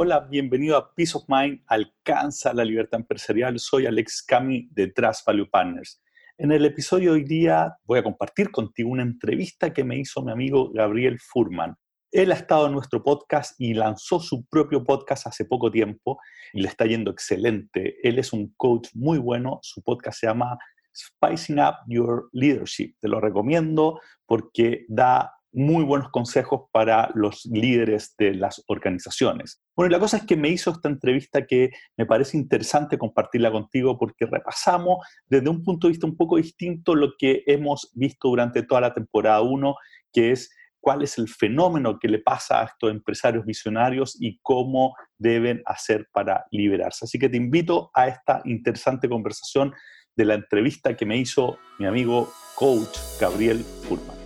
Hola, bienvenido a Peace of Mind, alcanza la libertad empresarial. Soy Alex Cami de Trust Value Partners. En el episodio de hoy día voy a compartir contigo una entrevista que me hizo mi amigo Gabriel Furman. Él ha estado en nuestro podcast y lanzó su propio podcast hace poco tiempo y le está yendo excelente. Él es un coach muy bueno. Su podcast se llama Spicing Up Your Leadership. Te lo recomiendo porque da muy buenos consejos para los líderes de las organizaciones. Bueno, la cosa es que me hizo esta entrevista que me parece interesante compartirla contigo porque repasamos desde un punto de vista un poco distinto lo que hemos visto durante toda la temporada 1, que es cuál es el fenómeno que le pasa a estos empresarios visionarios y cómo deben hacer para liberarse. Así que te invito a esta interesante conversación de la entrevista que me hizo mi amigo coach Gabriel Furman.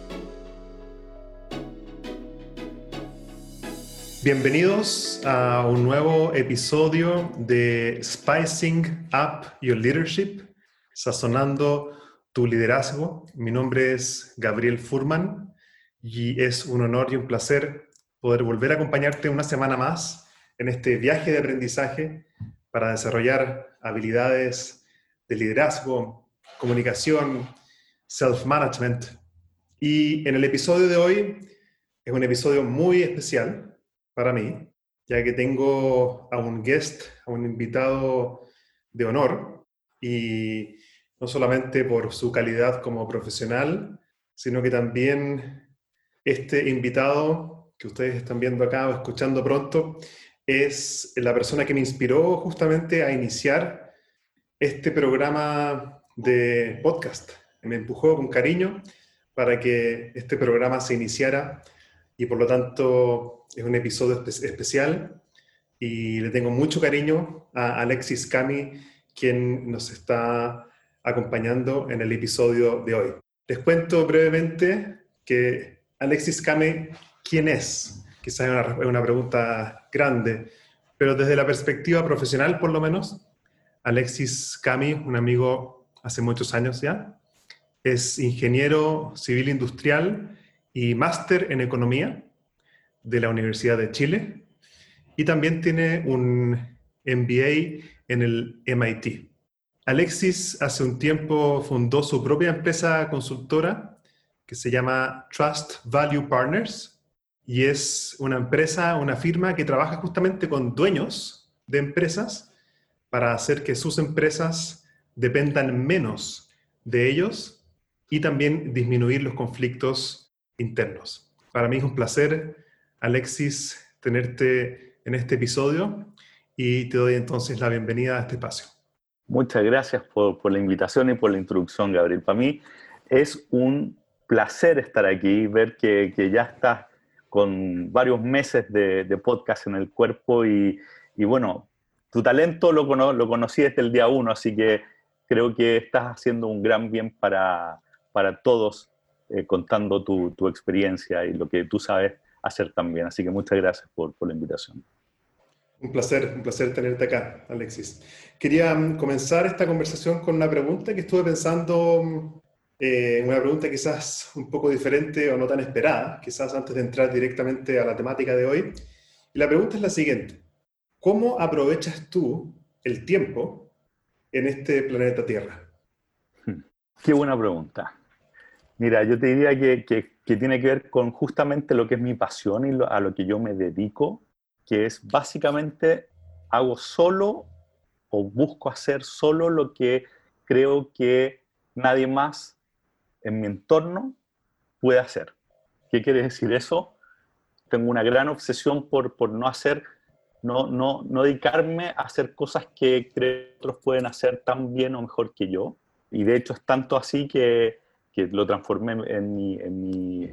Bienvenidos a un nuevo episodio de Spicing Up Your Leadership, sazonando tu liderazgo. Mi nombre es Gabriel Furman y es un honor y un placer poder volver a acompañarte una semana más en este viaje de aprendizaje para desarrollar habilidades de liderazgo, comunicación, self-management. Y en el episodio de hoy es un episodio muy especial para mí, ya que tengo a un guest, a un invitado de honor, y no solamente por su calidad como profesional, sino que también este invitado que ustedes están viendo acá o escuchando pronto, es la persona que me inspiró justamente a iniciar este programa de podcast. Me empujó con cariño para que este programa se iniciara y por lo tanto es un episodio especial y le tengo mucho cariño a Alexis Cami, quien nos está acompañando en el episodio de hoy. Les cuento brevemente que Alexis Cami, ¿quién es? Quizás es una, una pregunta grande, pero desde la perspectiva profesional por lo menos, Alexis Cami, un amigo hace muchos años ya, es ingeniero civil industrial y máster en economía de la Universidad de Chile y también tiene un MBA en el MIT. Alexis hace un tiempo fundó su propia empresa consultora que se llama Trust Value Partners y es una empresa, una firma que trabaja justamente con dueños de empresas para hacer que sus empresas dependan menos de ellos y también disminuir los conflictos internos. Para mí es un placer Alexis, tenerte en este episodio y te doy entonces la bienvenida a este espacio. Muchas gracias por, la invitación y por la introducción, Gabriel. Para mí es un placer estar aquí, ver que, ya estás con varios meses de, podcast en el cuerpo y, bueno, tu talento lo, lo, conocí desde el día uno, así que creo que estás haciendo un gran bien para, para todos, eh, contando tu, tu, experiencia y lo que tú sabes hacer también. Así que muchas gracias por, por la invitación. Un placer, un placer tenerte acá, Alexis. Quería mm, comenzar esta conversación con una pregunta que estuve pensando, mm, eh, una pregunta quizás un poco diferente o no tan esperada, quizás antes de entrar directamente a la temática de hoy. Y la pregunta es la siguiente. ¿Cómo aprovechas tú el tiempo en este planeta Tierra? Qué buena pregunta. Mira, yo te diría que, que, tiene que ver con justamente lo que es mi pasión y a lo que yo me dedico, que es básicamente hago solo o busco hacer solo lo que creo que nadie más en mi entorno puede hacer. ¿Qué quiere decir eso? Tengo una gran obsesión por, por no hacer, no, no, no dedicarme a hacer cosas que creo que otros pueden hacer tan bien o mejor que yo. Y de hecho es tanto así que que lo transformé en, mi, en mi,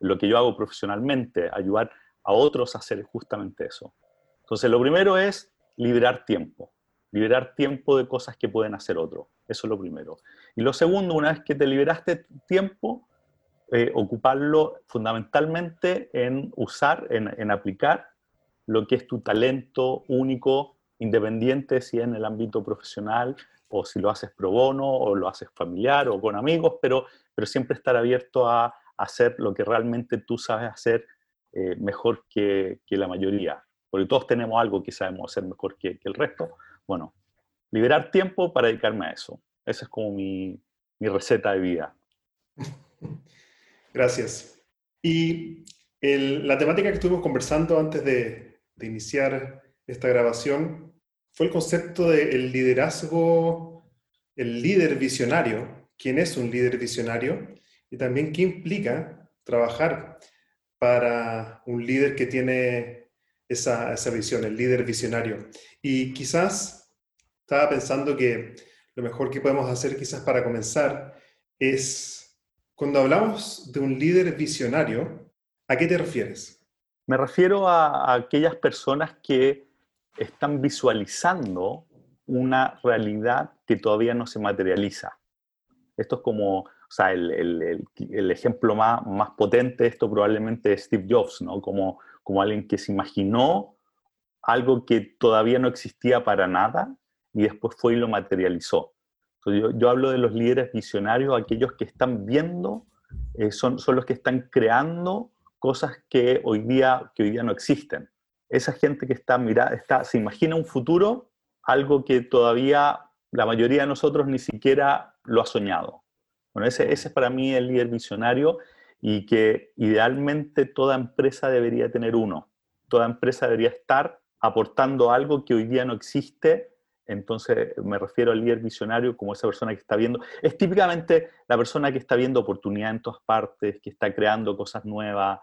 lo que yo hago profesionalmente, ayudar a otros a hacer justamente eso. Entonces, lo primero es liberar tiempo, liberar tiempo de cosas que pueden hacer otros. Eso es lo primero. Y lo segundo, una vez que te liberaste tiempo, eh, ocuparlo fundamentalmente en usar, en, en aplicar lo que es tu talento único, independiente si en el ámbito profesional o si lo haces pro bono, o lo haces familiar, o con amigos, pero, pero siempre estar abierto a, hacer lo que realmente tú sabes hacer eh, mejor que, que, la mayoría. porque todos tenemos algo que sabemos hacer mejor que, el resto. Bueno, liberar tiempo para dedicarme a eso. Esa es como mi, receta de vida. Gracias. Y la temática que estuvimos conversando antes de, de iniciar esta grabación fue el concepto del liderazgo, el líder visionario. ¿Quién es un líder visionario? Y también qué implica trabajar para un líder que tiene esa, esa visión, el líder visionario. Y quizás estaba pensando que lo mejor que podemos hacer quizás para comenzar es, cuando hablamos de un líder visionario, ¿a qué te refieres? Me refiero a, aquellas personas que están visualizando una realidad que todavía no se materializa. Esto es como, o el, el, ejemplo más, más potente esto probablemente es Steve Jobs, ¿no? Como, como alguien que se imaginó algo que todavía no existía para nada y después fue y lo materializó. yo, yo, hablo de los líderes visionarios, aquellos que están viendo, eh, son, son los que están creando cosas que hoy día, que hoy día no existen. Esa gente que está, mira, está, se imagina un futuro, algo que todavía la mayoría de nosotros ni siquiera lo ha soñado. Bueno, ese, ese es para mí el líder visionario y que idealmente toda empresa debería tener uno. Toda empresa debería estar aportando algo que hoy día no existe. Entonces me refiero al líder visionario como esa persona que está viendo. Es típicamente la persona que está viendo oportunidad en todas partes, que está creando cosas nuevas,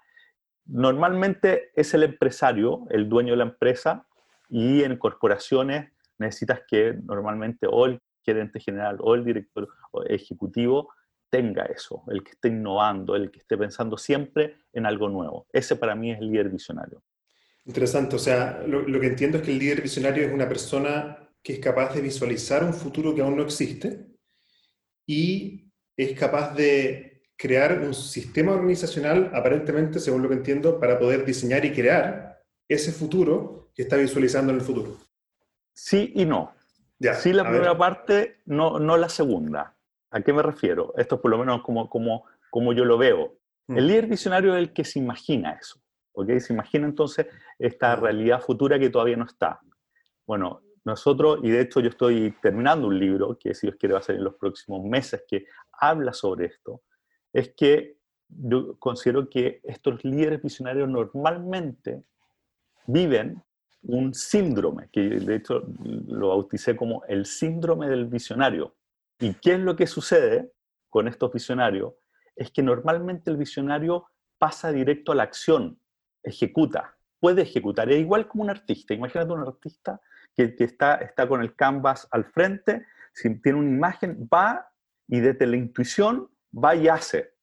Normalmente es el empresario, el dueño de la empresa, y en corporaciones necesitas que normalmente o el gerente general o el director ejecutivo tenga eso, el que esté innovando, el que esté pensando siempre en algo nuevo. Ese para mí es el líder visionario. Interesante, o sea, lo, lo, que entiendo es que el líder visionario es una persona que es capaz de visualizar un futuro que aún no existe y es capaz de crear un sistema organizacional, aparentemente, según lo que entiendo, para poder diseñar y crear ese futuro que está visualizando en el futuro. Sí y no. Ya, sí la primera parte, no, no la segunda. ¿A qué me refiero? Esto es por lo menos como, como, como yo lo veo. El mm. líder visionario es el que se imagina eso. ¿ok? Se imagina entonces esta mm. realidad futura que todavía no está. Bueno, nosotros, y de hecho yo estoy terminando un libro, que si Dios quiere va a ser en los próximos meses, que habla sobre esto, es que yo considero que estos líderes visionarios normalmente viven un síndrome, que de hecho lo bauticé como el síndrome del visionario. ¿Y qué es lo que sucede con estos visionarios? Es que normalmente el visionario pasa directo a la acción, ejecuta, puede ejecutar, es igual como un artista. Imagínate un artista que, que está, está con el canvas al frente, si tiene una imagen, va y desde la intuición va y hace.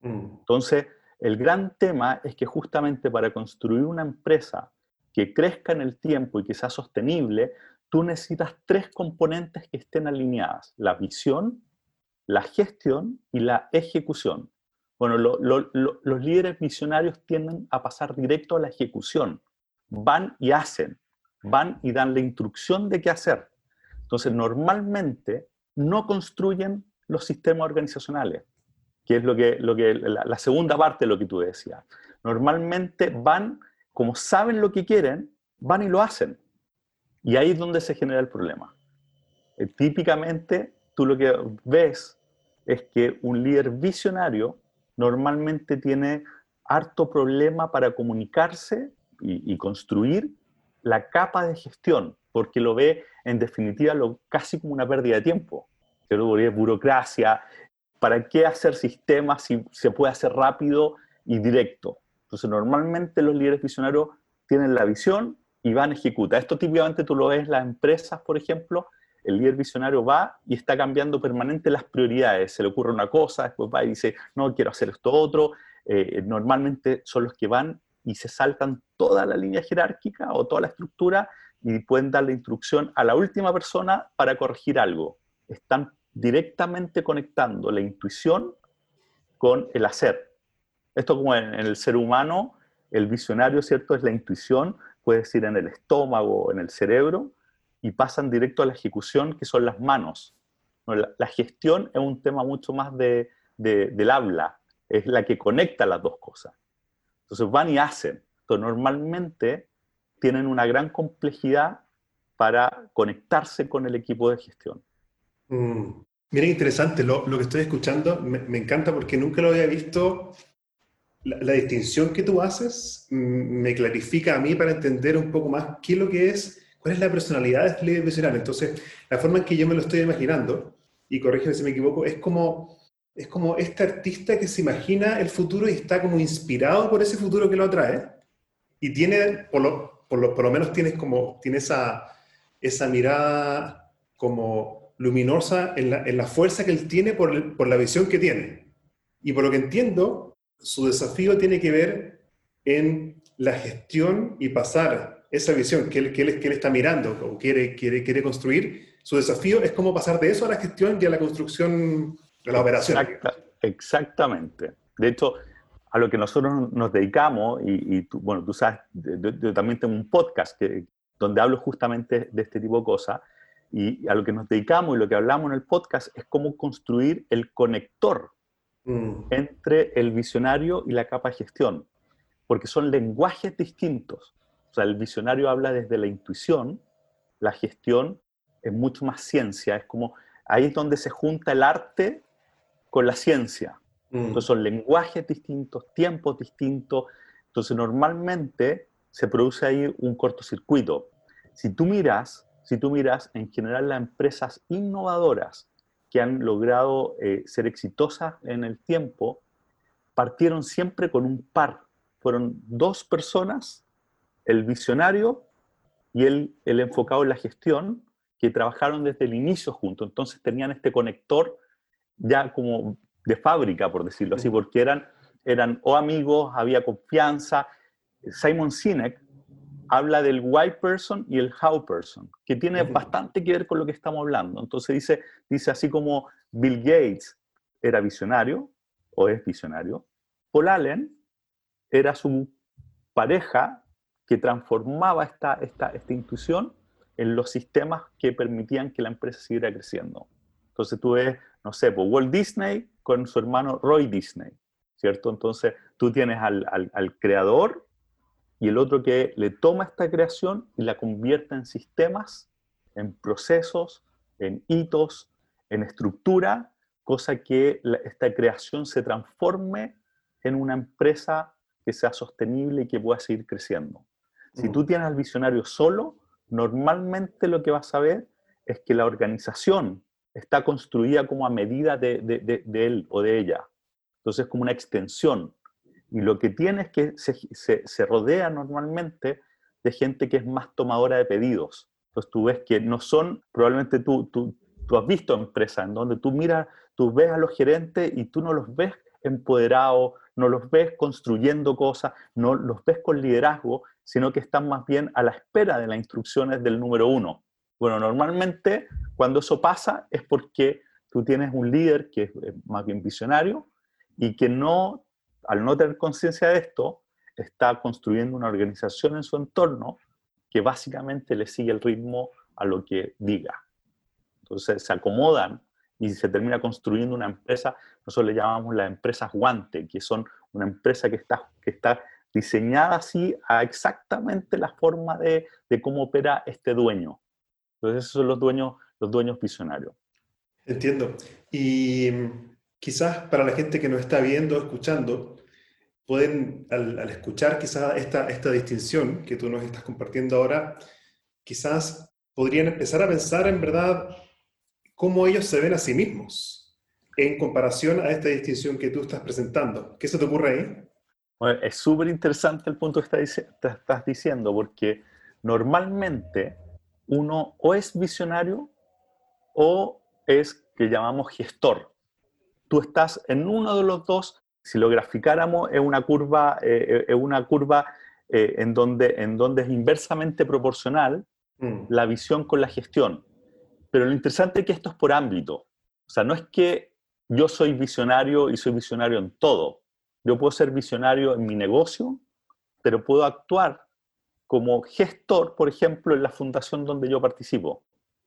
Mm. Entonces, el gran tema es que justamente para construir una empresa que crezca en el tiempo y que sea sostenible, tú necesitas tres componentes que estén alineadas, la visión, la gestión y la ejecución. Bueno, los líderes visionarios tienden a pasar directo a la ejecución. Van y hacen, van y dan la instrucción de qué hacer. Entonces, normalmente no construyen los sistemas organizacionales que es lo que, lo que la, segunda parte de lo que tú decías. Normalmente van, como saben lo que quieren, van y lo hacen. Y ahí es donde se genera el problema. Eh, típicamente, tú lo que ves es que un líder visionario normalmente tiene harto problema para comunicarse y, construir la capa de gestión, porque lo ve en definitiva lo, casi como una pérdida de tiempo. Pero es burocracia, ¿para qué hacer sistemas si se puede hacer rápido y directo? Entonces, normalmente los líderes visionarios tienen la visión y van a ejecutar. Esto típicamente tú lo ves en las empresas, por ejemplo, el líder visionario va y está cambiando permanente las prioridades. Se le ocurre una cosa, después va y dice, no, quiero hacer esto otro. Eh, normalmente son los que van y se saltan toda la línea jerárquica o toda la estructura y pueden dar la instrucción a la última persona para corregir algo. Están directamente conectando la intuición con el hacer. Esto como en, el ser humano, el visionario, ¿cierto? Es la intuición, puede decir en el estómago, en el cerebro, y pasan directo a la ejecución, que son las manos. La, gestión es un tema mucho más de, del habla, es la que conecta las dos cosas. Entonces van y hacen. Entonces normalmente tienen una gran complejidad para conectarse con el equipo de gestión. Mm. Mira, interesante, lo, que estoy escuchando me, encanta porque nunca lo había visto. La, distinción que tú haces me clarifica a mí para entender un poco más qué es lo que es, cuál es la personalidad de este líder visionario. Entonces, la forma en que yo me lo estoy imaginando, y corrígeme si me equivoco, es como, es como este artista que se imagina el futuro y está como inspirado por ese futuro que lo atrae, y tiene, por lo, por lo, por lo menos tienes como, tiene esa, esa mirada como luminosa en la, en la fuerza que él tiene por, por, la visión que tiene. Y por lo que entiendo, su desafío tiene que ver en la gestión y pasar esa visión que él, que él, que está mirando o quiere, quiere, quiere construir. Su desafío es cómo pasar de eso a la gestión y a la construcción de la operación. Exacta, exactamente. De hecho, a lo que nosotros nos dedicamos, y, y tú, bueno, tú sabes, yo, yo, también tengo un podcast que, donde hablo justamente de este tipo de cosas, y a lo que nos dedicamos y lo que hablamos en el podcast es cómo construir el conector mm. entre el visionario y la capa de gestión, porque son lenguajes distintos. O sea, el visionario habla desde la intuición, la gestión es mucho más ciencia, es como ahí es donde se junta el arte con la ciencia. Mm. Entonces son lenguajes distintos, tiempos distintos. Entonces normalmente se produce ahí un cortocircuito. Si tú miras si tú miras en general las empresas innovadoras que han logrado eh, ser exitosas en el tiempo, partieron siempre con un par. Fueron dos personas, el visionario y el, el enfocado en la gestión, que trabajaron desde el inicio juntos. Entonces tenían este conector ya como de fábrica, por decirlo así, porque eran, eran o amigos, había confianza. Simon Sinek habla del why person y el how person, que tiene bastante que ver con lo que estamos hablando. Entonces dice, dice así como Bill Gates era visionario, o es visionario, Paul Allen era su pareja que transformaba esta, esta, esta intuición en los sistemas que permitían que la empresa siguiera creciendo. Entonces tú ves, no sé, pues Walt Disney con su hermano Roy Disney, ¿cierto? Entonces tú tienes al, al, al creador y el otro que le toma esta creación y la convierte en sistemas, en procesos, en hitos, en estructura, cosa que la, esta creación se transforme en una empresa que sea sostenible y que pueda seguir creciendo. Si tú tienes al visionario solo, normalmente lo que vas a ver es que la organización está construida como a medida de, de, de, de él o de ella. Entonces es como una extensión. Y lo que tiene es que se, se, rodea normalmente de gente que es más tomadora de pedidos. Entonces tú ves que no son, probablemente tú, tú, tú has visto empresas en donde tú miras, tú ves a los gerentes y tú no los ves empoderados, no los ves construyendo cosas, no los ves con liderazgo, sino que están más bien a la espera de las instrucciones del número uno. Bueno, normalmente cuando eso pasa es porque tú tienes un líder que es más bien visionario y que no al no tener conciencia de esto, está construyendo una organización en su entorno que básicamente le sigue el ritmo a lo que diga. Entonces se acomodan y se termina construyendo una empresa, nosotros le llamamos las empresas guante, que son una empresa que está, que está diseñada así a exactamente la forma de, de cómo opera este dueño. Entonces esos son los dueños, los dueños visionarios. Entiendo. Y quizás para la gente que nos está viendo, escuchando, pueden, al, escuchar quizás esta, esta distinción que tú nos estás compartiendo ahora, quizás podrían empezar a pensar en verdad cómo ellos se ven a sí mismos en comparación a esta distinción que tú estás presentando. ¿Qué se te ocurre ahí? Es súper interesante el punto que estás diciendo, porque normalmente uno o es visionario o es que llamamos gestor tú estás en uno de los dos, si lo graficáramos, es una curva, eh, es una curva eh, en, donde, en donde es inversamente proporcional mm. la visión con la gestión. Pero lo interesante es que esto es por ámbito. O sea, no es que yo soy visionario y soy visionario en todo. Yo puedo ser visionario en mi negocio, pero puedo actuar como gestor, por ejemplo, en la fundación donde yo participo.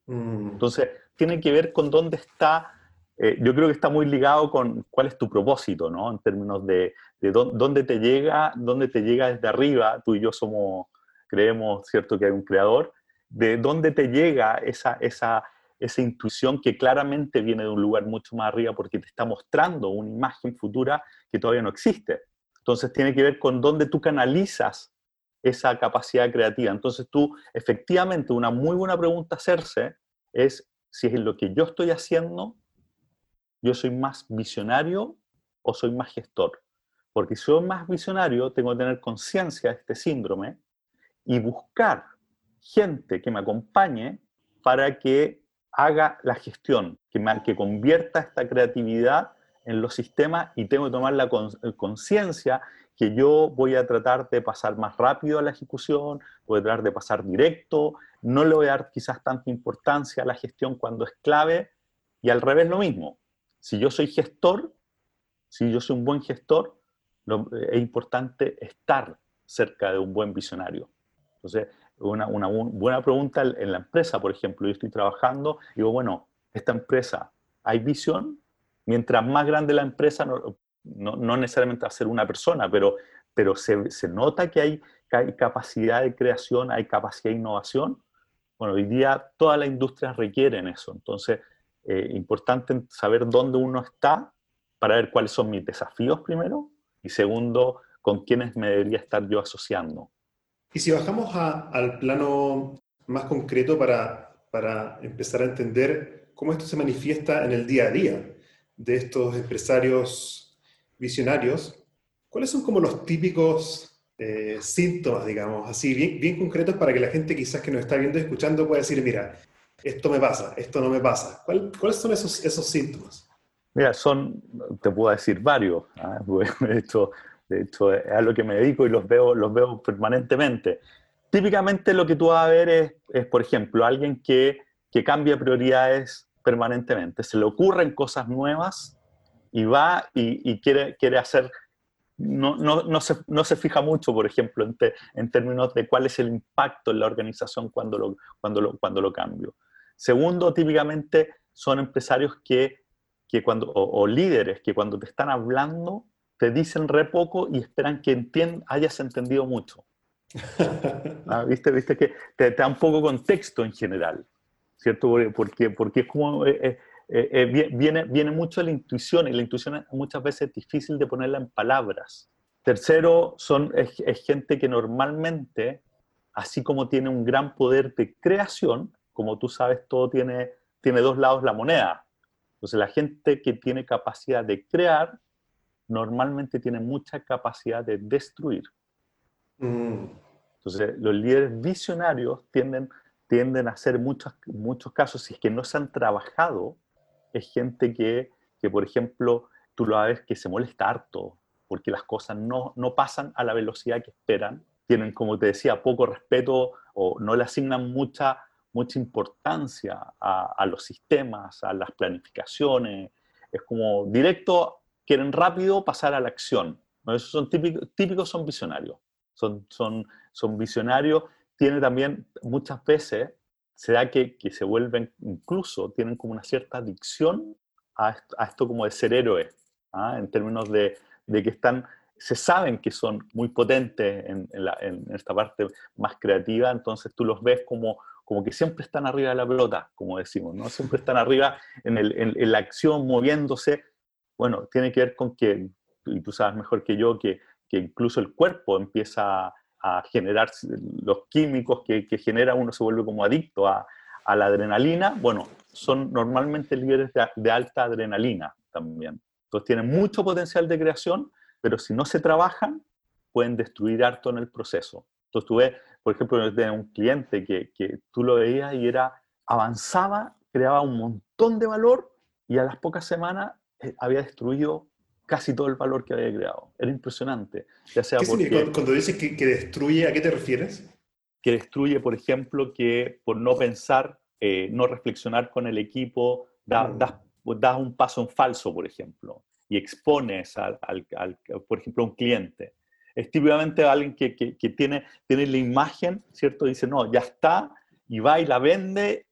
Mm. Entonces, tiene que ver con dónde está eh, yo creo que está muy ligado con cuál es tu propósito, ¿no? En términos de, de dónde te llega, dónde te llega desde arriba. Tú y yo somos, creemos, ¿cierto?, que hay un creador, de dónde te llega esa, esa, esa intuición que claramente viene de un lugar mucho más arriba porque te está mostrando una imagen futura que todavía no existe. Entonces tiene que ver con dónde tú canalizas esa capacidad creativa. Entonces tú, efectivamente, una muy buena pregunta hacerse es si es lo que yo estoy haciendo, yo soy más visionario o soy más gestor. Porque si soy más visionario, tengo que tener conciencia de este síndrome y buscar gente que me acompañe para que haga la gestión, que, que convierta esta creatividad en los sistemas y tengo que tomar la conciencia que yo voy a tratar de pasar más rápido a la ejecución, voy a tratar de pasar directo, no le voy a dar quizás tanta importancia a la gestión cuando es clave y al revés lo mismo. Si yo soy gestor, si yo soy un buen gestor, es importante estar cerca de un buen visionario. Entonces, una, una buena pregunta en la empresa, por ejemplo, yo estoy trabajando digo, bueno, esta empresa, ¿hay visión? Mientras más grande la empresa, no, necesariamente va a ser una persona, pero, se, nota que hay, hay, capacidad de creación, hay capacidad de innovación. Bueno, hoy día todas las industrias requieren eso. Entonces, eh, importante saber dónde uno está para ver cuáles son mis desafíos primero y segundo, con quiénes me debería estar yo asociando. Y si bajamos al plano más concreto para, para empezar a entender cómo esto se manifiesta en el día a día de estos empresarios visionarios, ¿cuáles son como los típicos eh, síntomas, digamos, así bien, bien concretos para que la gente quizás que nos está viendo y escuchando pueda decir, mira, esto me pasa, esto no me pasa? ¿Cuáles son esos, esos síntomas? Mira, son, te puedo decir varios. ¿ah? De hecho, de hecho, es a lo que me dedico y los veo, los veo permanentemente. Típicamente lo que tú vas a ver es, es por ejemplo, alguien que, que cambia prioridades permanentemente. Se le ocurren cosas nuevas y va y, y quiere, quiere hacer no, no, no, se, no, se, fija mucho, por ejemplo, en, en, términos de cuál es el impacto en la organización cuando lo, cuando lo, cuando lo cambio. Segundo, típicamente son empresarios que, que cuando, o, líderes que cuando te están hablando te dicen re poco y esperan que entiend, hayas entendido mucho. Ah, ¿Viste? ¿Viste? Que te, da un poco contexto en general, ¿cierto? Porque, porque es como, eh, eh, eh, viene, viene mucho de la intuición y la intuición muchas veces es difícil de ponerla en palabras. Tercero, son, es, es gente que normalmente, así como tiene un gran poder de creación, como tú sabes, todo tiene, tiene dos lados la moneda. Entonces, la gente que tiene capacidad de crear, normalmente tiene mucha capacidad de destruir. Mm. Entonces, los líderes visionarios tienden, tienden a hacer muchos, muchos casos, si es que no se han trabajado, es gente que, que, por ejemplo, tú lo ves que se molesta harto, porque las cosas no, no pasan a la velocidad que esperan, tienen, como te decía, poco respeto o no le asignan mucha mucha importancia a, los sistemas, a las planificaciones. Es como directo, quieren rápido pasar a la acción. Esos son típicos, típicos son visionarios. Son, son, son visionarios. Tiene también muchas veces, se da que, que se vuelven, incluso tienen como una cierta adicción a esto, a esto como de ser héroe, ¿ah? en términos de, de que están se saben que son muy potentes en, en, la, en, esta parte más creativa, entonces tú los ves como, como que siempre están arriba de la pelota, como decimos, ¿no? Siempre están arriba en, el, en, la acción, moviéndose. Bueno, tiene que ver con que, y tú sabes mejor que yo, que, que incluso el cuerpo empieza a generar los químicos que, que genera, uno se vuelve como adicto a, a la adrenalina. Bueno, son normalmente líderes de, alta adrenalina también. Entonces tienen mucho potencial de creación, pero si no se trabajan, pueden destruir harto en el proceso. Entonces tú por ejemplo, de un cliente que, que tú lo veías y era, avanzaba, creaba un montón de valor y a las pocas semanas eh, había destruido casi todo el valor que había creado. Era impresionante. Ya sea ¿Qué porque, Cuando dices que, que, destruye, ¿a qué te refieres? Que destruye, por ejemplo, que por no pensar, eh, no reflexionar con el equipo, da, mm. das, un paso en falso, por ejemplo, y expones, al, al, al, por ejemplo, a un cliente es típicamente alguien que, que, que, tiene, tiene la imagen, ¿cierto? Dice, no, ya está, y va y la vende,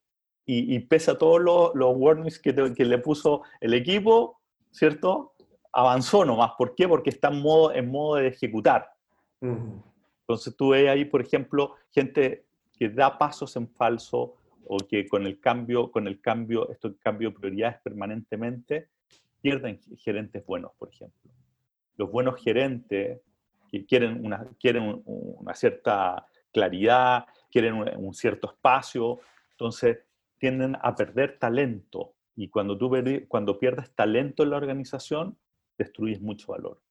y, y pesa todos los, los warnings que, que, le puso el equipo, ¿cierto? Avanzó nomás. ¿Por qué? Porque está en modo, en modo de ejecutar. Entonces tú ves ahí, por ejemplo, gente que da pasos en falso o que con el cambio, con el cambio, esto cambio de prioridades permanentemente, pierden gerentes buenos, por ejemplo. Los buenos gerentes quieren una, quieren una cierta claridad, quieren un, cierto espacio, entonces tienden a perder talento. Y cuando tú cuando pierdes talento en la organización, destruyes mucho valor.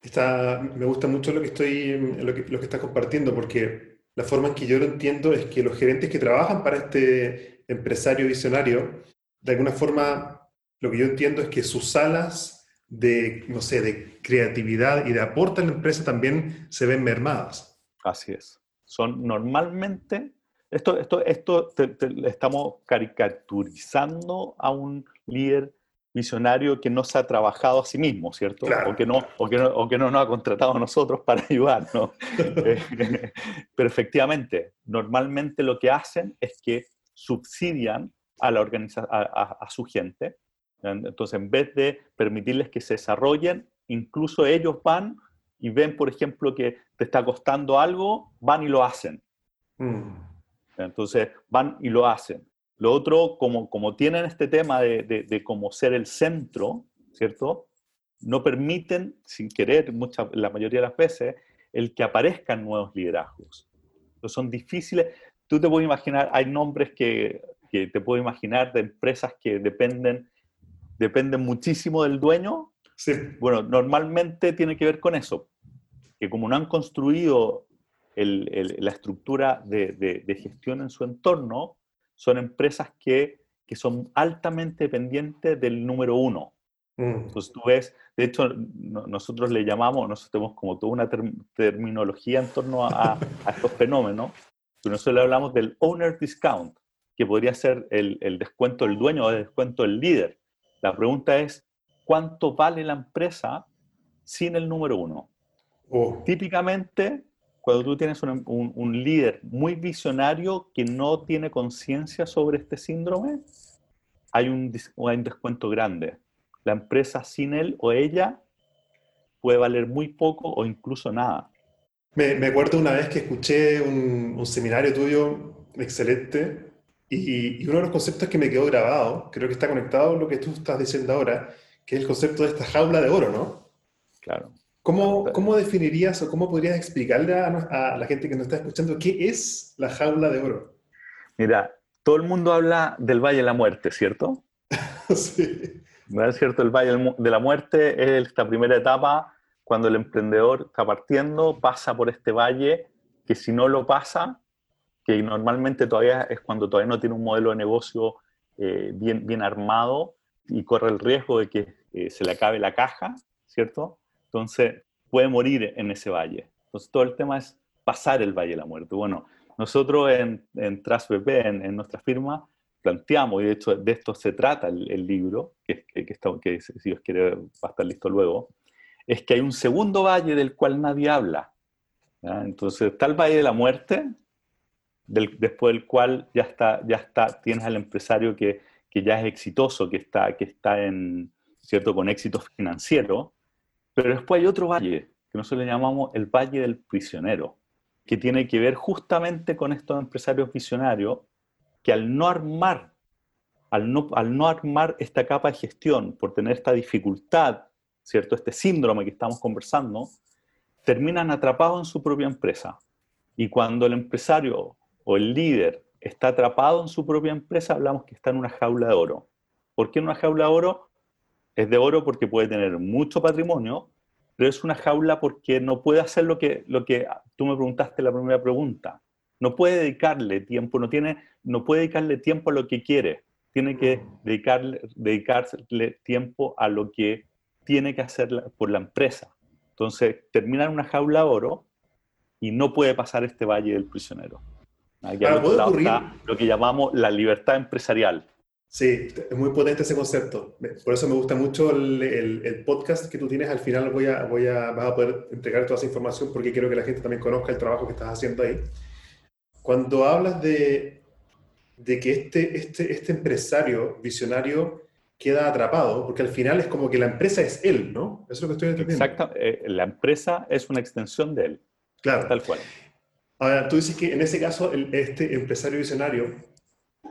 Está, me gusta mucho lo que, estoy, lo que, lo que estás compartiendo, porque la forma en que yo lo entiendo es que los gerentes que trabajan para este empresario visionario, de alguna forma, lo que yo entiendo es que sus salas de, no sé, de creatividad y de aporte a la empresa también se ven mermadas. Así es. Son normalmente, esto, esto, esto estamos caricaturizando a un líder visionario que no se ha trabajado a sí mismo, ¿cierto? O, que no, o, que no, o que no nos ha contratado a nosotros para ayudarnos. Pero efectivamente, normalmente lo que hacen es que subsidian a, la organiza a, su gente. Entonces, en vez de permitirles que se desarrollen, incluso ellos van y ven, por ejemplo, que te está costando algo, van y lo hacen. Mm. Entonces, van y lo hacen. Lo otro, como, como tienen este tema de, de, cómo ser el centro, ¿cierto? No permiten, sin querer, mucha, la mayoría de las veces, el que aparezcan nuevos liderazgos. Entonces son difíciles. Tú te puedes imaginar, hay nombres que, que te puedo imaginar de empresas que dependen, dependen muchísimo del dueño. Sí. Bueno, normalmente tiene que ver con eso, que como no han construido el, el, la estructura de, de, de, gestión en su entorno, son empresas que, que son altamente dependientes del número uno. Mm. Entonces tú ves, de hecho, nosotros le llamamos, nosotros tenemos como toda una terminología en torno a, a estos fenómenos, pero nosotros le hablamos del owner discount, que podría ser el, el descuento del dueño o el descuento del líder. La pregunta es, ¿cuánto vale la empresa sin el número uno? Oh. Típicamente, cuando tú tienes un, líder muy visionario que no tiene conciencia sobre este síndrome, hay un, descuento grande. La empresa sin él o ella puede valer muy poco o incluso nada. Me, acuerdo una vez que escuché un, seminario tuyo excelente y, y, uno de los conceptos que me quedó grabado, creo que está conectado a lo que tú estás diciendo ahora, que es el concepto de esta jaula de oro, ¿no? Claro. ¿Cómo, ¿Cómo, definirías o cómo podrías explicarle a, la gente que nos está escuchando qué es la jaula de oro? Mira, todo el mundo habla del Valle de la Muerte, ¿cierto? sí. ¿No es cierto? El Valle de la Muerte es esta primera etapa cuando el emprendedor está partiendo, pasa por este valle, que si no lo pasa, que normalmente todavía es cuando todavía no tiene un modelo de negocio eh, bien, bien armado y corre el riesgo de que eh, se le acabe la caja, ¿cierto? Entonces, puede morir en ese valle. Entonces, todo el tema es pasar el valle de la muerte. Bueno, nosotros en, en TrustBP, en, en, nuestra firma, planteamos, y de hecho de esto se trata el, libro, que, que, está, que, si Dios quiere va a estar listo luego, es que hay un segundo valle del cual nadie habla. Entonces está el valle de la muerte, después del cual ya está, ya está, tienes al empresario que, que ya es exitoso, que está, que está en, ¿cierto? con éxito financiero, pero después hay otro valle, que nosotros le llamamos el Valle del Prisionero, que tiene que ver justamente con estos empresarios visionarios que al no armar, al no, al no armar esta capa de gestión, por tener esta dificultad, ¿cierto? Este síndrome que estamos conversando, terminan atrapados en su propia empresa. Y cuando el empresario o el líder está atrapado en su propia empresa, hablamos que está en una jaula de oro. ¿Por qué en una jaula de oro? Es de oro porque puede tener mucho patrimonio, pero es una jaula porque no puede hacer lo que, lo que tú me preguntaste la primera pregunta. No puede dedicarle tiempo, no, tiene, no puede dedicarle tiempo a lo que quiere. Tiene que dedicarle, dedicarle tiempo a lo que tiene que hacer por la empresa. Entonces, termina en una jaula de oro y no puede pasar este valle del prisionero. Aquí lo que llamamos la libertad empresarial. Sí, es muy potente ese concepto. Por eso me gusta mucho el, el, podcast que tú tienes. Al final voy a, voy a, vas a poder entregar toda esa información porque quiero que la gente también conozca el trabajo que estás haciendo ahí. Cuando hablas de, de que este, este, este empresario visionario queda atrapado, porque al final es como que la empresa es él, ¿no? Eso es lo que estoy entendiendo. Exacto, eh, la empresa es una extensión de él. Claro. Tal cual. Ahora, tú dices que en ese caso este empresario visionario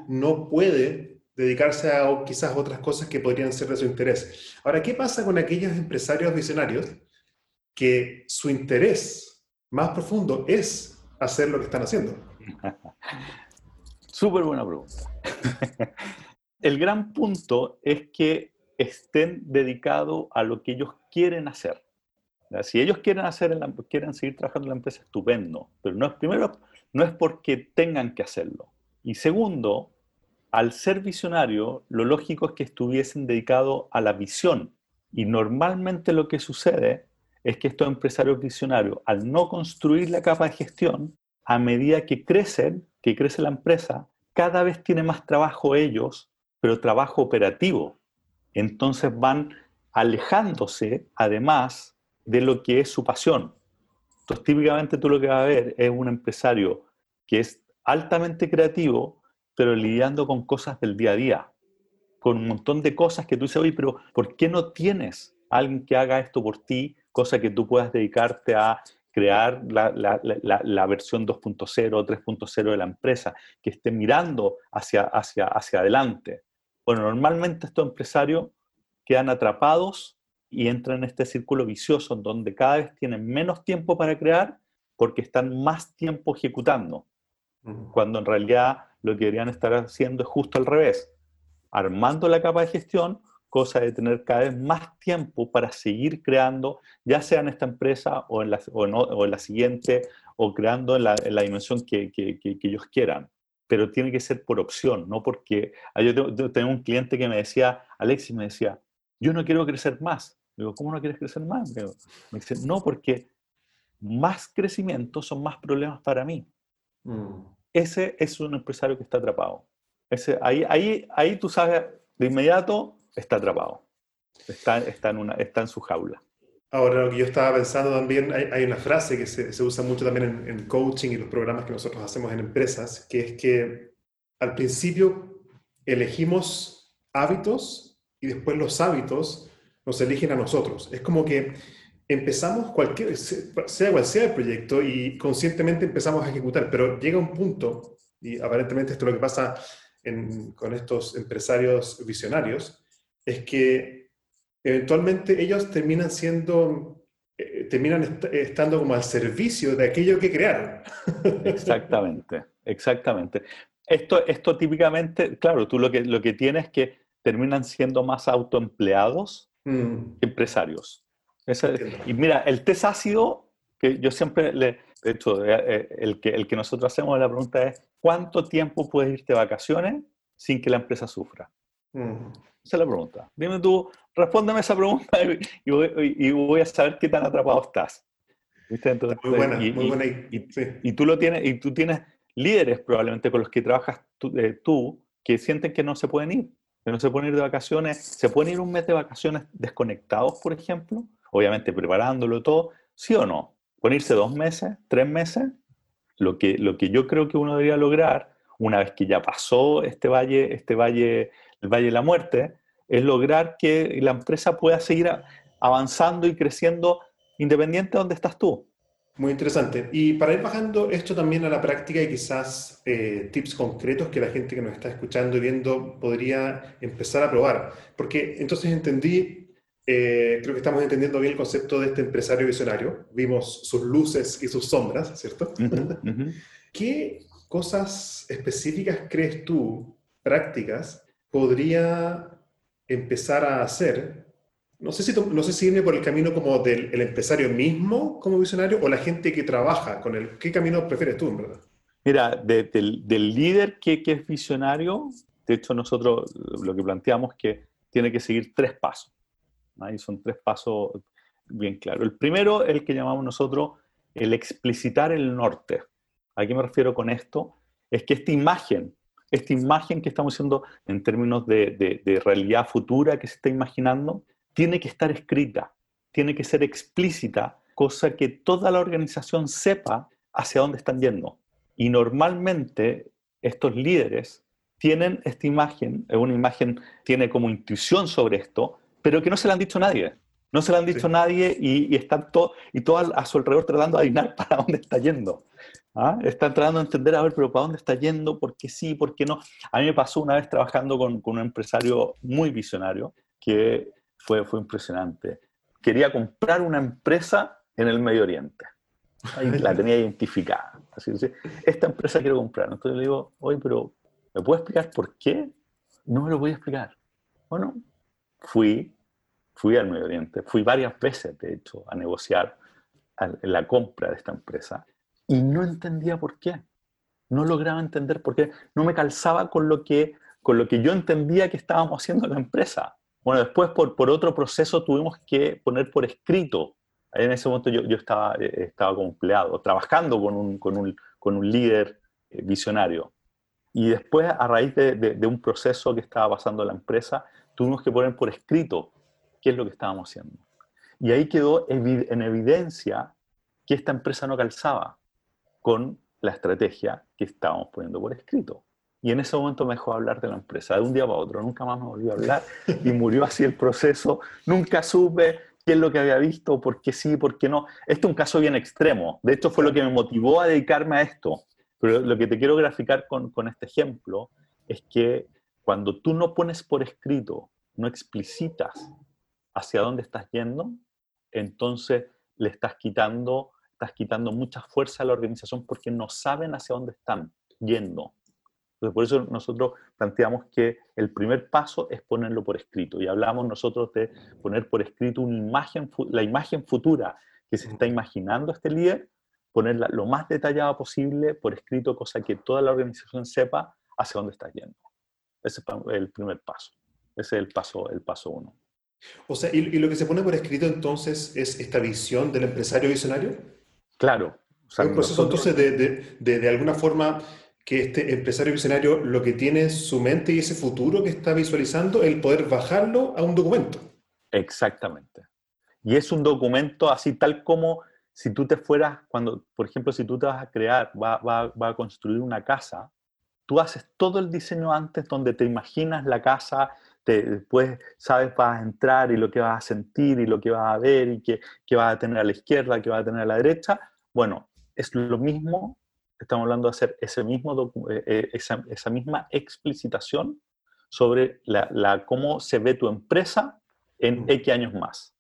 no puede dedicarse a quizás otras cosas que podrían ser de su interés. Ahora, ¿qué pasa con aquellos empresarios visionarios que su interés más profundo es hacer lo que están haciendo? Súper buena pregunta. El gran punto es que estén dedicados a lo que ellos quieren hacer. Si ellos quieren, hacer quieren seguir trabajando en la empresa, estupendo. Pero no es, primero, no es porque tengan que hacerlo. Y segundo, al ser visionario, lo lógico es que estuviesen dedicados a la visión. Y normalmente lo que sucede es que estos empresarios visionarios, al no construir la capa de gestión, a medida que crecen, que crece la empresa, cada vez tiene más trabajo ellos, pero trabajo operativo. Entonces van alejándose, además, de lo que es su pasión. Entonces, típicamente tú lo que vas a ver es un empresario que es altamente creativo, pero lidiando con cosas del día a día, con un montón de cosas que tú dices, oye, pero ¿por qué no tienes alguien que haga esto por ti, cosa que tú puedas dedicarte a crear la, la, versión 2.0 o 3.0 de la empresa, que esté mirando hacia, hacia, hacia adelante? Bueno, normalmente estos empresarios quedan atrapados y entran en este círculo vicioso en donde cada vez tienen menos tiempo para crear porque están más tiempo ejecutando, cuando en realidad lo que deberían estar haciendo es justo al revés, armando la capa de gestión, cosa de tener cada vez más tiempo para seguir creando, ya sea en esta empresa o en la, o en, la siguiente, o creando en la, dimensión que, que, que, ellos quieran. Pero tiene que ser por opción, no porque... Ah, yo tengo, un cliente que me decía, Alexis me decía, yo no quiero crecer más. Digo, ¿cómo no quieres crecer más? Me dice, no, porque más crecimiento son más problemas para mí. Mm ese es un empresario que está atrapado. Ese, ahí, ahí, ahí tú sabes, de inmediato está atrapado. Está, está, en, una, está en su jaula. Ahora, lo que yo estaba pensando también, hay, hay una frase que se, se, usa mucho también en, en, coaching y los programas que nosotros hacemos en empresas, que es que al principio elegimos hábitos y después los hábitos nos eligen a nosotros. Es como que empezamos cualquier, sea cual sea el proyecto y conscientemente empezamos a ejecutar, pero llega un punto, y aparentemente esto es lo que pasa con estos empresarios visionarios, es que eventualmente ellos terminan siendo, eh, terminan estando como al servicio de aquello que crearon. Exactamente, exactamente. Esto, esto típicamente, claro, tú lo que, lo que tienes es que terminan siendo más autoempleados mm. empresarios y mira, el test ácido, que yo siempre le, de hecho, eh, eh, el que, el que nosotros hacemos la pregunta es, ¿cuánto tiempo puedes irte de vacaciones sin que la empresa sufra? Mm. Esa es la pregunta. Dime tú, respóndeme esa pregunta y, voy, a saber qué tan atrapado estás. muy buena, y, muy buena. Y, tú lo tienes, y tú tienes líderes probablemente con los que trabajas eh, tú que sienten que no se pueden ir, no se pueden ir de vacaciones, se pueden ir un mes de vacaciones desconectados, por ejemplo, obviamente preparándolo todo, ¿sí o no? Ponerse dos meses, tres meses, lo que, lo que yo creo que uno debería lograr, una vez que ya pasó este valle, este valle, el valle de la muerte, es lograr que la empresa pueda seguir avanzando y creciendo independiente de donde estás tú. Muy interesante. Y para ir bajando esto también a la práctica y quizás eh, tips concretos que la gente que nos está escuchando y viendo podría empezar a probar. Porque entonces entendí eh, creo que estamos entendiendo bien el concepto de este empresario visionario. Vimos sus luces y sus sombras, ¿cierto? ¿Qué cosas específicas crees tú, prácticas, podría empezar a hacer? No sé si, no sé si irme por el camino como del empresario mismo como visionario o la gente que trabaja con él. ¿Qué camino prefieres tú, en verdad? Mira, del, líder que, que es visionario, de hecho nosotros lo que planteamos es que tiene que seguir tres pasos. Ahí son tres pasos bien claros. El primero, el que llamamos nosotros el explicitar el norte. ¿A qué me refiero con esto? Es que esta imagen, esta imagen que estamos haciendo en términos de, de realidad futura que se está imaginando, tiene que estar escrita, tiene que ser explícita, cosa que toda la organización sepa hacia dónde están yendo. Y normalmente estos líderes tienen esta imagen, una imagen tiene como intuición sobre esto, pero que no se la han dicho a nadie. No se lo han dicho a nadie y, están todo, y todos a su alrededor tratando de adivinar para dónde está yendo. ¿Ah? Están tratando de entender, a ver, pero ¿para dónde está yendo? ¿Por qué sí? ¿Por qué no? A mí me pasó una vez trabajando con, con un empresario muy visionario que fue, fue impresionante. Quería comprar una empresa en el Medio Oriente. la tenía identificada. Así que, esta empresa quiero comprar. Entonces le digo, oye, pero ¿me puedes explicar por qué? No me lo voy a explicar. Bueno, fui, fui al Medio Oriente, fui varias veces, de hecho, a negociar la compra de esta empresa y no entendía por qué. No lograba entender por qué. No me calzaba con lo que, con lo que yo entendía que estábamos haciendo en la empresa. Bueno, después por, por otro proceso tuvimos que poner por escrito. En ese momento yo, yo estaba, eh, estaba como empleado, trabajando con un, con un, con un líder eh, visionario. Y después, a raíz de, de, un proceso que estaba pasando en la empresa, tuvimos que poner por escrito qué es lo que estábamos haciendo. Y ahí quedó en evidencia que esta empresa no calzaba con la estrategia que estábamos poniendo por escrito. Y en ese momento me dejó hablar de la empresa, de un día para otro, nunca más me volvió a hablar y murió así el proceso. Nunca supe qué es lo que había visto, por qué sí, por qué no. Este es un caso bien extremo. De hecho, fue lo que me motivó a dedicarme a esto. Pero lo que te quiero graficar con, con este ejemplo es que cuando tú no pones por escrito, no explicitas hacia dónde estás yendo, entonces le estás quitando, estás quitando mucha fuerza a la organización porque no saben hacia dónde están yendo. Entonces, por eso nosotros planteamos que el primer paso es ponerlo por escrito. Y hablamos nosotros de poner por escrito una imagen, la imagen futura que se está imaginando este líder, ponerla lo más detallada posible por escrito, cosa que toda la organización sepa hacia dónde está yendo. Ese es el primer paso. Ese es el paso, el paso uno. O sea, ¿y, lo que se pone por escrito entonces es esta visión del empresario visionario? Claro. O sea, un proceso entonces de, de, de alguna forma que este empresario visionario lo que tiene en su mente y ese futuro que está visualizando, el poder bajarlo a un documento. Exactamente. Y es un documento así tal como si tú te fueras, cuando, por ejemplo, si tú te vas a crear, va, va, va a construir una casa, tú haces todo el diseño antes donde te imaginas la casa, te, después sabes, vas a entrar y lo que vas a sentir y lo que vas a ver y qué, qué vas a tener a la izquierda, qué vas a tener a la derecha. Bueno, es lo mismo estamos hablando de hacer ese mismo eh, eh, esa, esa, misma explicitación sobre la, la, cómo se ve tu empresa en X años más.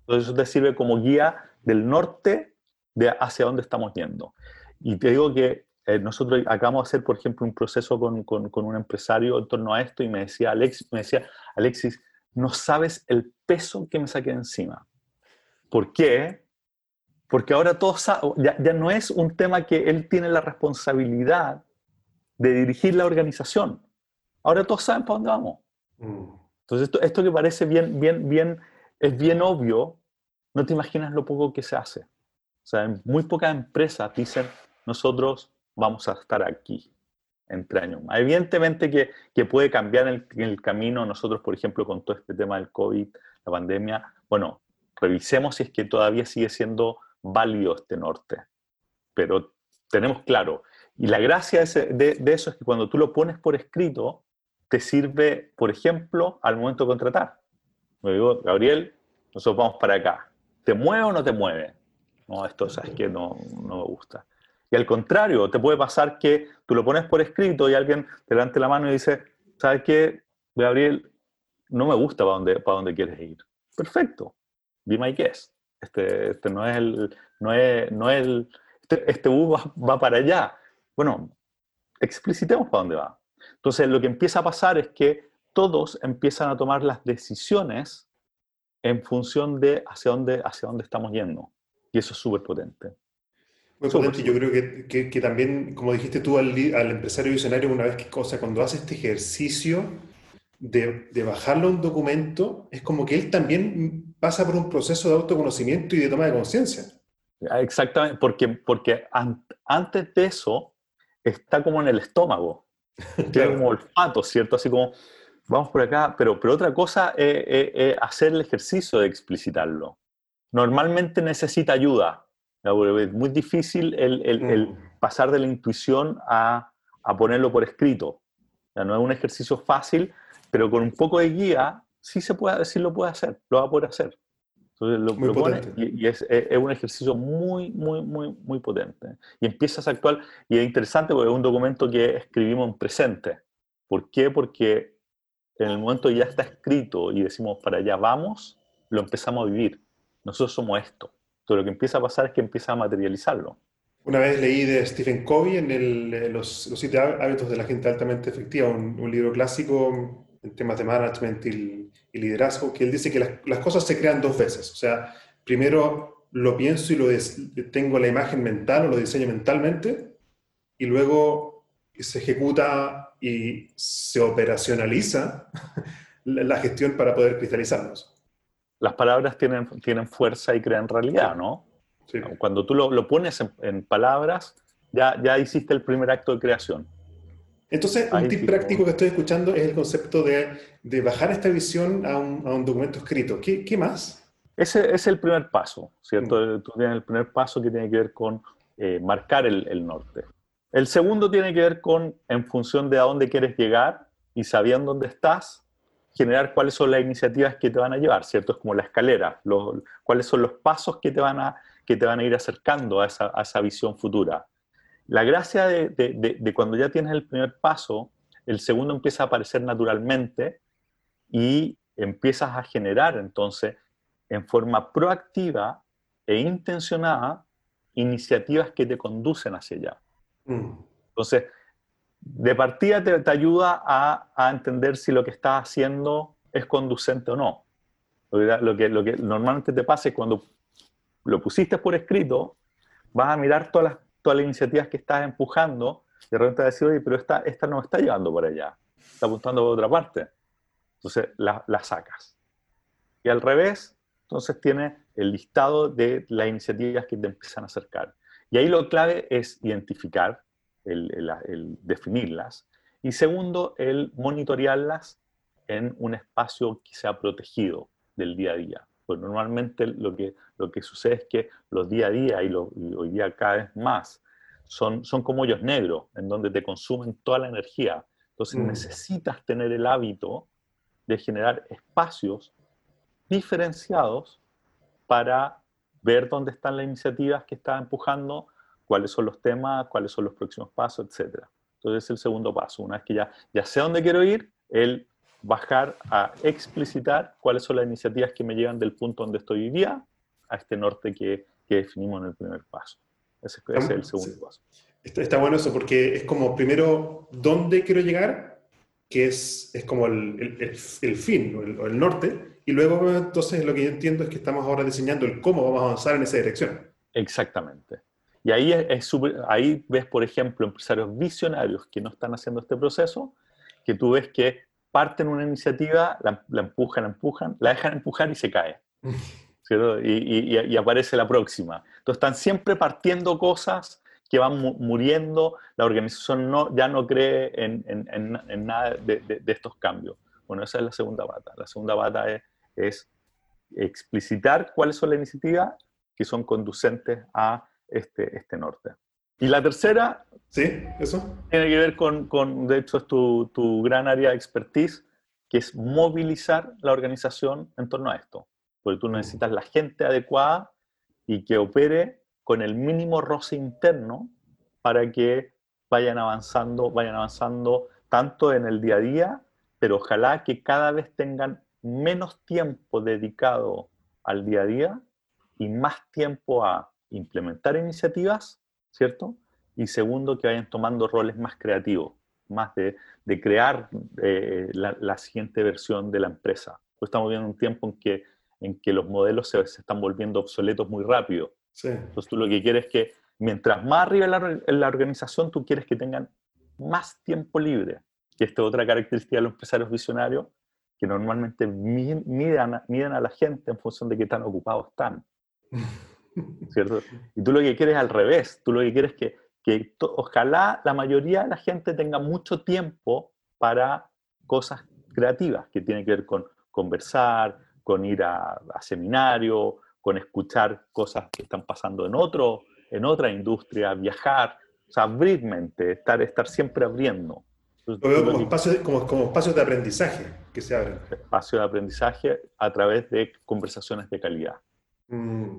Entonces eso te sirve como guía del norte de hacia dónde estamos yendo. Y te digo que eh, nosotros acabamos de hacer, por ejemplo, un proceso con, con, con, un empresario en torno a esto y me decía, Alex, me decía, Alexis, no sabes el peso que me saqué encima. ¿Por qué? Porque ahora todo ya, ya no es un tema que él tiene la responsabilidad de dirigir la organización. Ahora todos saben para dónde vamos. Mm. Entonces, esto, esto que parece bien, bien, bien, es bien obvio, no te imaginas lo poco que se hace. O sea, muy pocas empresas dicen, nosotros vamos a estar aquí entre años más. Evidentemente que, que puede cambiar el, el, camino. Nosotros, por ejemplo, con todo este tema del COVID, la pandemia, bueno, revisemos si es que todavía sigue siendo válido este norte, pero tenemos claro. Y la gracia de, eso es que cuando tú lo pones por escrito, te sirve, por ejemplo, al momento de contratar. Me digo, Gabriel, nosotros vamos para acá. ¿Te mueve o no te mueve? No, esto sabes que no, no me gusta. Y al contrario, te puede pasar que tú lo pones por escrito y alguien te levante la mano y dice, ¿sabes qué, Gabriel? No me gusta para dónde, para dónde quieres ir. Perfecto. Be my guest. Este, este no es el, no es, no es el, este, este bus va, para allá. Bueno, explicitemos para dónde va. Entonces, lo que empieza a pasar es que todos empiezan a tomar las decisiones en función de hacia dónde, hacia dónde estamos yendo. Y eso es súper potente. Muy potente. Yo creo que, que, también, como dijiste tú al, al, empresario visionario, una vez que, cosa cuando hace este ejercicio de, de bajarlo a un documento, es como que él también pasa por un proceso de autoconocimiento y de toma de conciencia. Ah, exactamente, porque, porque antes de eso está como en el estómago, tiene como olfato, ¿cierto? Así como, vamos por acá, pero, pero otra cosa es, hacer el ejercicio de explicitarlo. Normalmente necesita ayuda, es muy difícil el, el, mm. pasar de la intuición a, a ponerlo por escrito. no es un ejercicio fácil, pero con un poco de guía sí se puede, sí lo puede hacer, lo va a poder hacer. Entonces lo, muy pones y, es, es, un ejercicio muy, muy, muy, muy potente. Y empiezas a actuar, y es interesante porque es un documento que escribimos en presente. ¿Por qué? Porque en el momento ya está escrito y decimos para allá vamos, lo empezamos a vivir. Nosotros somos esto. Entonces lo que empieza a pasar es que empieza a materializarlo. Una vez leí de Stephen Covey en el, los, los, siete hábitos de la gente altamente efectiva, un, libro clásico en temas de management y, liderazgo, que él dice que las, las, cosas se crean dos veces. O sea, primero lo pienso y lo tengo la imagen mental o lo diseño mentalmente, y luego se ejecuta y se operacionaliza la gestión para poder cristalizarlos las palabras tienen, tienen fuerza y crean realidad, ¿no? Cuando tú lo, pones en, palabras, ya, ya hiciste el primer acto de creación. Entonces, un tip práctico que estoy escuchando es el concepto de, de bajar esta visión a un, a un documento escrito. ¿Qué, ¿Qué, más? Ese es el primer paso, ¿cierto? Mm. Tú tienes el primer paso que tiene que ver con eh, marcar el, el norte. El segundo tiene que ver con, en función de a dónde quieres llegar y sabiendo dónde estás, generar cuáles son las iniciativas que te van a llevar, ¿cierto? Es como la escalera, cuáles son los pasos que te van a, que te van a ir acercando a esa, a esa visión futura. La gracia de, de, de, cuando ya tienes el primer paso, el segundo empieza a aparecer naturalmente y empiezas a generar entonces en forma proactiva e intencionada iniciativas que te conducen hacia allá. Mm. Entonces, de partida te, ayuda a, entender si lo que estás haciendo es conducente o no. Lo que, lo que, normalmente te pasa es cuando lo pusiste por escrito, vas a mirar todas las, todas las iniciativas que estás empujando de repente a decir, oye, pero esta, esta no está llevando por allá, está apuntando por otra parte. Entonces la, la sacas. Y al revés, entonces tienes el listado de las iniciativas que te empiezan a acercar. Y ahí lo clave es identificar el, definirlas. Y segundo, el monitorearlas en un espacio que sea protegido del día a día. Pues normalmente lo que, lo que sucede es que los día a día, y, hoy día cada vez más, son, son como hoyos negros, en donde te consumen toda la energía. Entonces mm. necesitas tener el hábito de generar espacios diferenciados para ver dónde están las iniciativas que estás empujando, cuáles son los temas, cuáles son los próximos pasos, etc. Entonces es el segundo paso. Una vez que ya, ya sé dónde quiero ir, el bajar a explicitar cuáles son las iniciativas que me llevan del punto donde estoy hoy día a este norte que, que definimos en el primer paso. Ese, es el segundo paso. Está, está, bueno eso porque es como primero dónde quiero llegar, que es, es como el, el, el fin o el, norte, y luego entonces lo que yo entiendo es que estamos ahora diseñando el cómo vamos a avanzar en esa dirección. Exactamente. Y ahí, es, ahí ves, por ejemplo, empresarios visionarios que no están haciendo este proceso, que tú ves que parten una iniciativa, la, empujan, la empujan, la dejan empujar y se cae. Y, y, aparece la próxima. Entonces están siempre partiendo cosas que van muriendo, la organización no, ya no cree en, en, en, nada de, de, estos cambios. Bueno, esa es la segunda pata. La segunda pata es, es explicitar cuáles son las iniciativas que son conducentes a este, este norte. Y la tercera, sí, eso tiene que ver con, con de hecho, es tu, tu, gran área de expertise, que es movilizar la organización en torno a esto. Porque tú necesitas la gente adecuada y que opere con el mínimo roce interno para que vayan avanzando, vayan avanzando tanto en el día a día, pero ojalá que cada vez tengan menos tiempo dedicado al día a día y más tiempo a implementar iniciativas, ¿cierto? Y segundo, que vayan tomando roles más creativos, más de, de crear eh, la, la, siguiente versión de la empresa. Pues estamos viendo un tiempo en que, en que los modelos se, se están volviendo obsoletos muy rápido. Sí. Entonces tú lo que quieres es que mientras más arriba en la, la organización, tú quieres que tengan más tiempo libre. Y esta es otra característica de los empresarios visionarios, que normalmente miden, miden a la gente en función de qué tan ocupados están. ¿cierto? Y tú lo que quieres es al revés, tú lo que quieres es que, que ojalá la mayoría de la gente tenga mucho tiempo para cosas creativas, que tienen que ver con conversar, con ir a, a seminario, con escuchar cosas que están pasando en, otro, en otra industria, viajar, o sea, abrir mente, estar, estar siempre abriendo. lo veo como, espacios, como, como espacios de aprendizaje que se abren. Espacios de aprendizaje a través de conversaciones de calidad. Mm,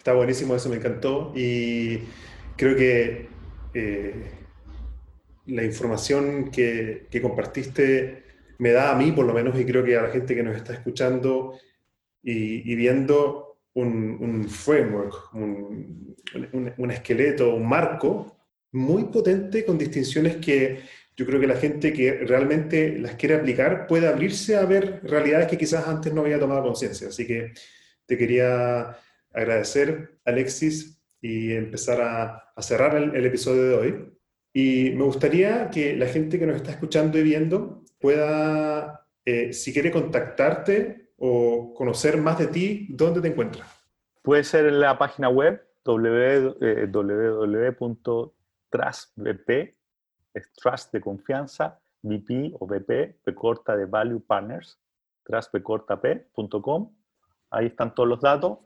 está buenísimo, eso me encantó. Y creo que eh, la información que, compartiste me da a mí, por lo menos, y creo que a la gente que nos está escuchando y, viendo un, un framework, un, un, un, esqueleto, un marco muy potente con distinciones que yo creo que la gente que realmente las quiere aplicar puede abrirse a ver realidades que quizás antes no había tomado conciencia. Así que te quería agradecer, Alexis, y empezar a, a cerrar el, el, episodio de hoy. Y me gustaría que la gente que nos está escuchando y viendo pueda, eh, si quiere contactarte o conocer más de ti, ¿dónde te encuentras? Puede ser en la página web www.trasvp, es Trust de confianza, VP o VP, P corta de Value Partners, trustpcortap.com. Ahí están todos los datos.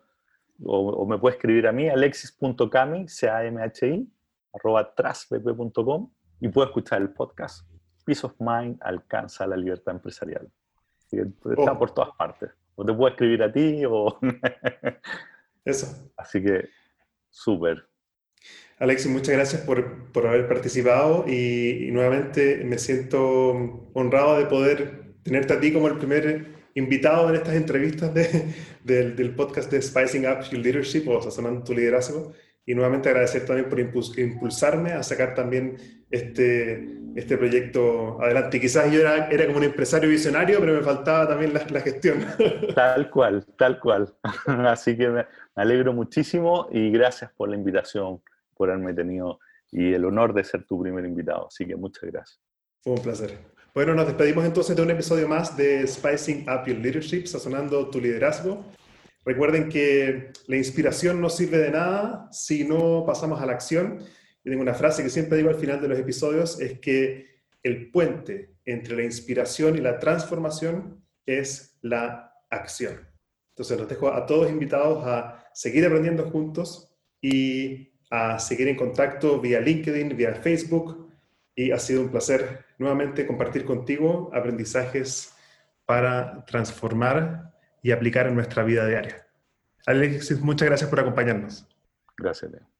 O, o, me puede escribir a mí, alexis.cami, C-A-M-H-I, arroba trustbp.com y puedo escuchar el podcast. Peace of Mind alcanza la libertad empresarial. Está oh. por todas partes. O te puedo escribir a ti o... Eso. Así que, súper. Alexis, muchas gracias por, por haber participado y, y, nuevamente me siento honrado de poder tenerte a ti como el primer invitado en estas entrevistas de, del, del, podcast de Spicing Up Your Leadership o Sazonando tu Liderazgo. Y nuevamente agradecer también por impulsarme a sacar también este, este proyecto adelante. Quizás yo era, era como un empresario visionario, pero me faltaba también la, la gestión. Tal cual, tal cual. Así que me alegro muchísimo y gracias por la invitación, por haberme tenido y el honor de ser tu primer invitado. Así que muchas gracias. Fue un placer. Bueno, nos despedimos entonces de un episodio más de Spicing Up Your Leadership, sazonando tu liderazgo. Recuerden que la inspiración no sirve de nada si no pasamos a la acción. Y tengo una frase que siempre digo al final de los episodios, es que el puente entre la inspiración y la transformación es la acción. Entonces los dejo a todos invitados a seguir aprendiendo juntos y a seguir en contacto vía LinkedIn, vía Facebook. Y ha sido un placer nuevamente compartir contigo aprendizajes para transformar y aplicar en nuestra vida diaria. Alexis, muchas gracias por acompañarnos. Gracias, Leo.